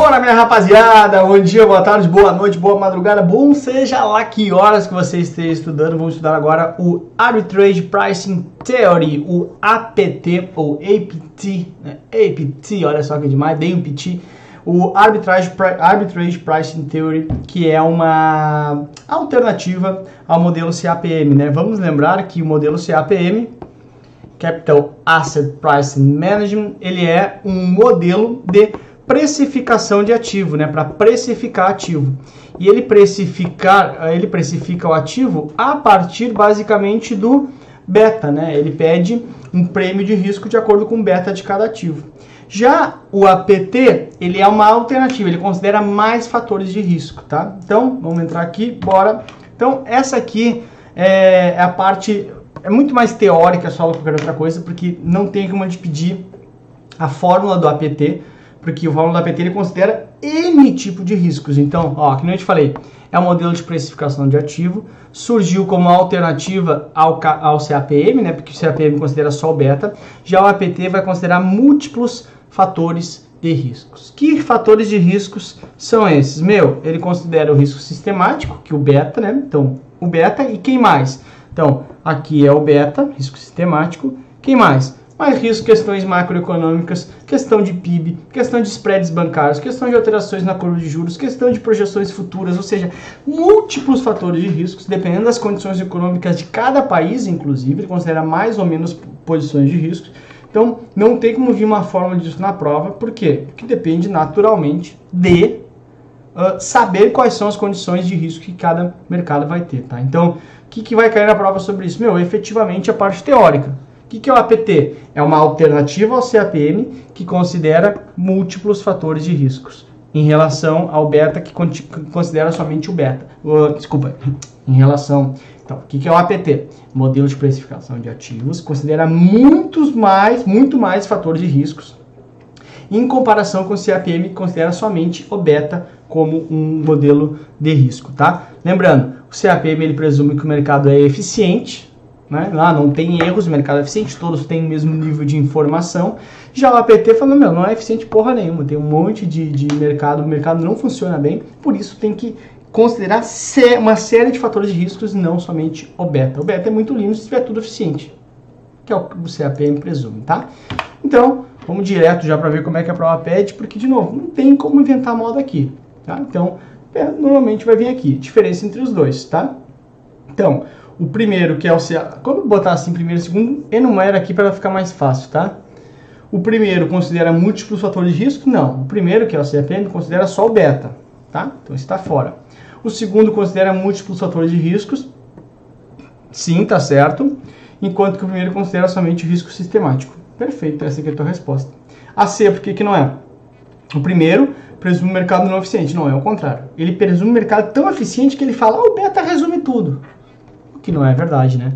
Bora, minha rapaziada! Bom dia, boa tarde, boa noite, boa madrugada, bom seja lá que horas que você esteja estudando. Vamos estudar agora o Arbitrage Pricing Theory, o APT ou APT, né? APT, olha só que demais, dei um PT. O Arbitrage, Arbitrage Pricing Theory, que é uma alternativa ao modelo CAPM, né? Vamos lembrar que o modelo CAPM Capital Asset Pricing Management, ele é um modelo de precificação de ativo, né, para precificar ativo. E ele precificar, ele precifica o ativo a partir basicamente do beta, né? Ele pede um prêmio de risco de acordo com o beta de cada ativo. Já o APT, ele é uma alternativa, ele considera mais fatores de risco, tá? Então, vamos entrar aqui, bora. Então, essa aqui é, é a parte é muito mais teórica só do que qualquer outra coisa, porque não tem como a gente pedir a fórmula do APT, porque o fórmula do APT ele considera N tipo de riscos. Então, ó, que nem eu te falei, é um modelo de precificação de ativo, surgiu como alternativa ao, ao CAPM, né, porque o CAPM considera só o beta, já o APT vai considerar múltiplos fatores de riscos. Que fatores de riscos são esses? Meu, ele considera o risco sistemático, que o beta, né? Então, o beta e quem mais? Então, aqui é o beta, risco sistemático. Quem mais? Mais risco, questões macroeconômicas, questão de PIB, questão de spreads bancários, questão de alterações na curva de juros, questão de projeções futuras, ou seja, múltiplos fatores de riscos, dependendo das condições econômicas de cada país, inclusive, ele considera mais ou menos posições de riscos. Então, não tem como vir uma fórmula disso na prova, por quê? Porque depende naturalmente de uh, saber quais são as condições de risco que cada mercado vai ter, tá? Então, que, que vai cair na prova sobre isso? Meu, efetivamente a parte teórica. O que, que é o APT? É uma alternativa ao CAPM que considera múltiplos fatores de riscos em relação ao beta que considera somente o beta. Uh, desculpa, em relação. Então, o que, que é o APT? Modelo de precificação de ativos considera muitos mais, muito mais fatores de riscos em comparação com o CAPM que considera somente o beta como um modelo de risco, tá? Lembrando, o CAPM ele presume que o mercado é eficiente, né? lá não tem erros, o mercado é eficiente, todos têm o mesmo nível de informação. Já o APT falando, meu, não é eficiente porra nenhuma, tem um monte de, de mercado, o mercado não funciona bem, por isso tem que considerar uma série de fatores de riscos, não somente o beta. O beta é muito lindo se tiver tudo eficiente, que é o que o CAPM presume, tá? Então, vamos direto já para ver como é que a prova pede, porque, de novo, não tem como inventar moda aqui, tá? Então, é, normalmente vai vir aqui, diferença entre os dois, tá? Então, o primeiro que é o CA, quando botar assim primeiro e segundo, enumera aqui para ficar mais fácil, tá? O primeiro considera múltiplos fatores de risco? Não. O primeiro, que é o CAPM, considera só o beta, tá? Então está fora. O segundo considera múltiplos fatores de riscos? Sim, tá certo. Enquanto que o primeiro considera somente o risco sistemático. Perfeito, essa aqui é a tua resposta. A C, por que, que não é? O primeiro presume o mercado não eficiente. Não, é o contrário. Ele presume o mercado tão eficiente que ele fala, ah, o beta resume tudo. Que não é verdade, né?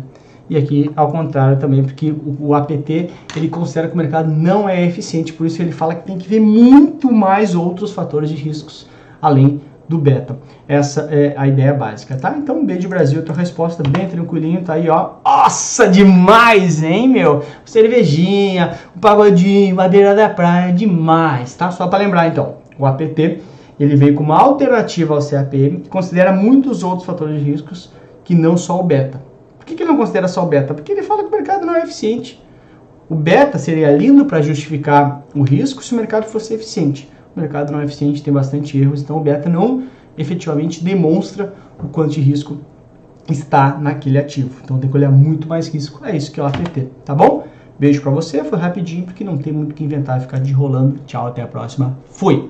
E aqui, ao contrário também, porque o, o, APT, ele considera que o mercado não é eficiente, por isso ele fala que tem que ver muito mais outros fatores de riscos, além do beta. Essa é a ideia básica, tá? Então, um beijo Brasil, tua resposta bem tranquilinho, tá aí, ó. Nossa, demais, hein, meu? Cervejinha, o pagodinho, madeira da praia, demais, tá? Só para lembrar, então. O APT ele vem como alternativa ao CAPM, que considera muitos outros fatores de riscos que não só o beta. Por que, que ele não considera só o beta? Porque ele fala que o mercado não é eficiente. O beta seria lindo para justificar o risco se o mercado fosse eficiente. O mercado não é eficiente, tem bastante erros, então o beta não efetivamente demonstra o quanto de risco está naquele ativo. Então tem que olhar muito mais risco. É isso que é o APT, tá bom? Beijo para você, foi rapidinho porque não tem muito o que inventar, ficar de rolando. Tchau, até a próxima. Fui!